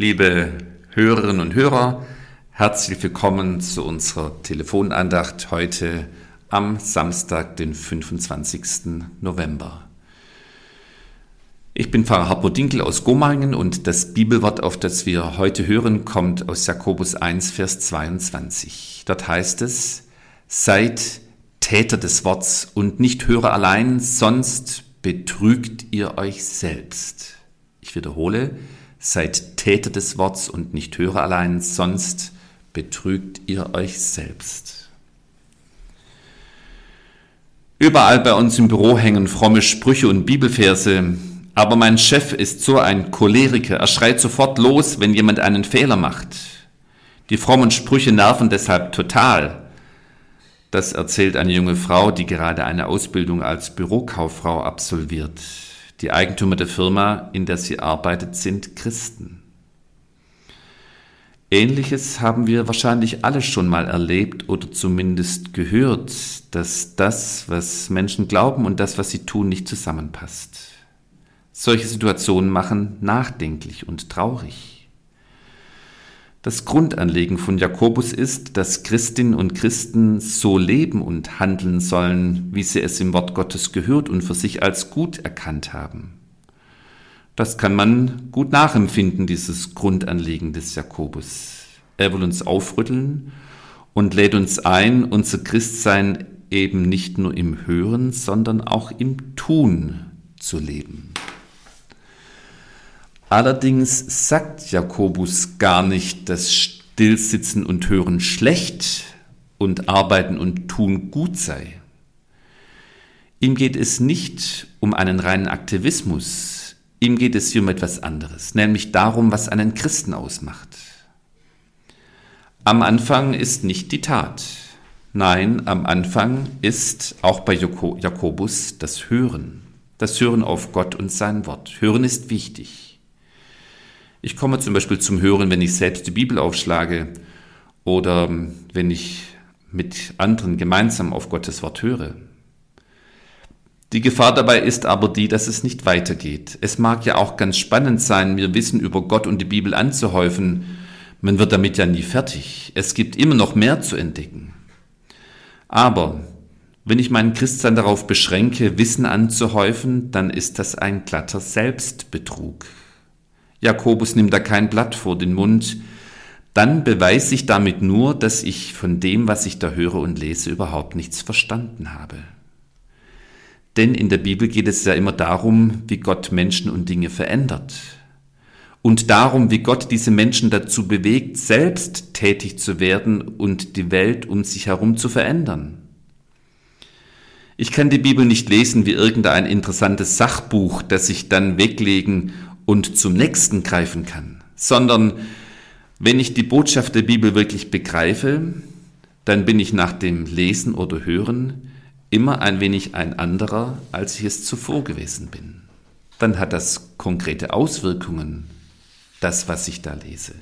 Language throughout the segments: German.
Liebe Hörerinnen und Hörer, herzlich willkommen zu unserer Telefonandacht heute am Samstag, den 25. November. Ich bin Pfarrer Hartmut Dinkel aus Gomaringen und das Bibelwort, auf das wir heute hören, kommt aus Jakobus 1, Vers 22. Dort heißt es, seid Täter des Worts und nicht Hörer allein, sonst betrügt ihr euch selbst. Ich wiederhole, seid Täter des Worts und nicht Hörer allein, sonst betrügt ihr euch selbst. Überall bei uns im Büro hängen fromme Sprüche und Bibelverse, aber mein Chef ist so ein Choleriker, er schreit sofort los, wenn jemand einen Fehler macht. Die frommen Sprüche nerven deshalb total. Das erzählt eine junge Frau, die gerade eine Ausbildung als Bürokauffrau absolviert. Die Eigentümer der Firma, in der sie arbeitet, sind Christen. Ähnliches haben wir wahrscheinlich alle schon mal erlebt oder zumindest gehört, dass das, was Menschen glauben und das, was sie tun, nicht zusammenpasst. Solche Situationen machen nachdenklich und traurig. Das Grundanliegen von Jakobus ist, dass Christinnen und Christen so leben und handeln sollen, wie sie es im Wort Gottes gehört und für sich als gut erkannt haben. Das kann man gut nachempfinden, dieses Grundanliegen des Jakobus. Er will uns aufrütteln und lädt uns ein, unser Christsein eben nicht nur im Hören, sondern auch im Tun zu leben. Allerdings sagt Jakobus gar nicht, dass Stillsitzen und Hören schlecht und Arbeiten und Tun gut sei. Ihm geht es nicht um einen reinen Aktivismus, ihm geht es hier um etwas anderes, nämlich darum, was einen Christen ausmacht. Am Anfang ist nicht die Tat. Nein, am Anfang ist auch bei Jakobus das Hören. Das Hören auf Gott und sein Wort. Hören ist wichtig. Ich komme zum Beispiel zum Hören, wenn ich selbst die Bibel aufschlage oder wenn ich mit anderen gemeinsam auf Gottes Wort höre. Die Gefahr dabei ist aber die, dass es nicht weitergeht. Es mag ja auch ganz spannend sein, mir Wissen über Gott und die Bibel anzuhäufen. Man wird damit ja nie fertig. Es gibt immer noch mehr zu entdecken. Aber wenn ich meinen Christsein darauf beschränke, Wissen anzuhäufen, dann ist das ein glatter Selbstbetrug. Jakobus nimmt da kein Blatt vor den Mund, dann beweise ich damit nur, dass ich von dem, was ich da höre und lese, überhaupt nichts verstanden habe. Denn in der Bibel geht es ja immer darum, wie Gott Menschen und Dinge verändert. Und darum, wie Gott diese Menschen dazu bewegt, selbst tätig zu werden und die Welt um sich herum zu verändern. Ich kann die Bibel nicht lesen wie irgendein interessantes Sachbuch, das ich dann weglegen und zum nächsten greifen kann, sondern wenn ich die Botschaft der Bibel wirklich begreife, dann bin ich nach dem Lesen oder Hören immer ein wenig ein anderer, als ich es zuvor gewesen bin. Dann hat das konkrete Auswirkungen, das, was ich da lese.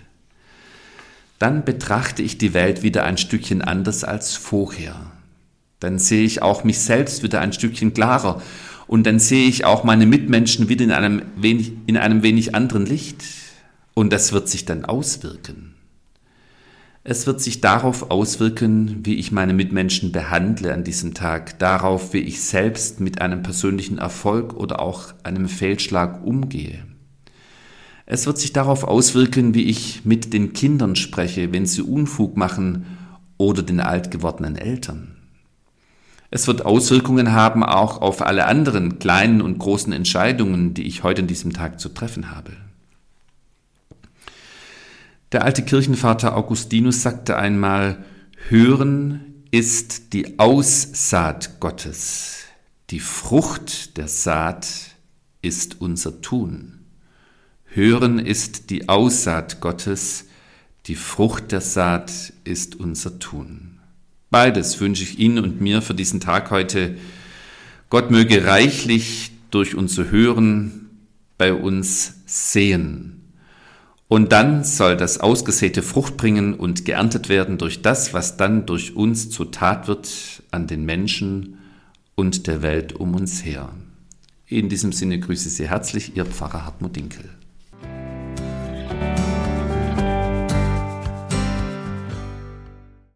Dann betrachte ich die Welt wieder ein Stückchen anders als vorher. Dann sehe ich auch mich selbst wieder ein Stückchen klarer und dann sehe ich auch meine Mitmenschen wieder in einem wenig, in einem wenig anderen Licht. Und das wird sich dann auswirken. Es wird sich darauf auswirken, wie ich meine Mitmenschen behandle an diesem Tag, darauf, wie ich selbst mit einem persönlichen Erfolg oder auch einem Fehlschlag umgehe. Es wird sich darauf auswirken, wie ich mit den Kindern spreche, wenn sie Unfug machen oder den alt gewordenen Eltern. Es wird Auswirkungen haben auch auf alle anderen kleinen und großen Entscheidungen, die ich heute an diesem Tag zu treffen habe. Der alte Kirchenvater Augustinus sagte einmal, Hören ist die Aussaat Gottes, die Frucht der Saat ist unser Tun. Hören ist die Aussaat Gottes, die Frucht der Saat ist unser Tun. Beides wünsche ich Ihnen und mir für diesen Tag heute. Gott möge reichlich durch unser Hören bei uns sehen. Und dann soll das Ausgesäte Frucht bringen und geerntet werden durch das, was dann durch uns zur Tat wird an den Menschen und der Welt um uns her. In diesem Sinne grüße Sie herzlich Ihr Pfarrer Hartmut Dinkel.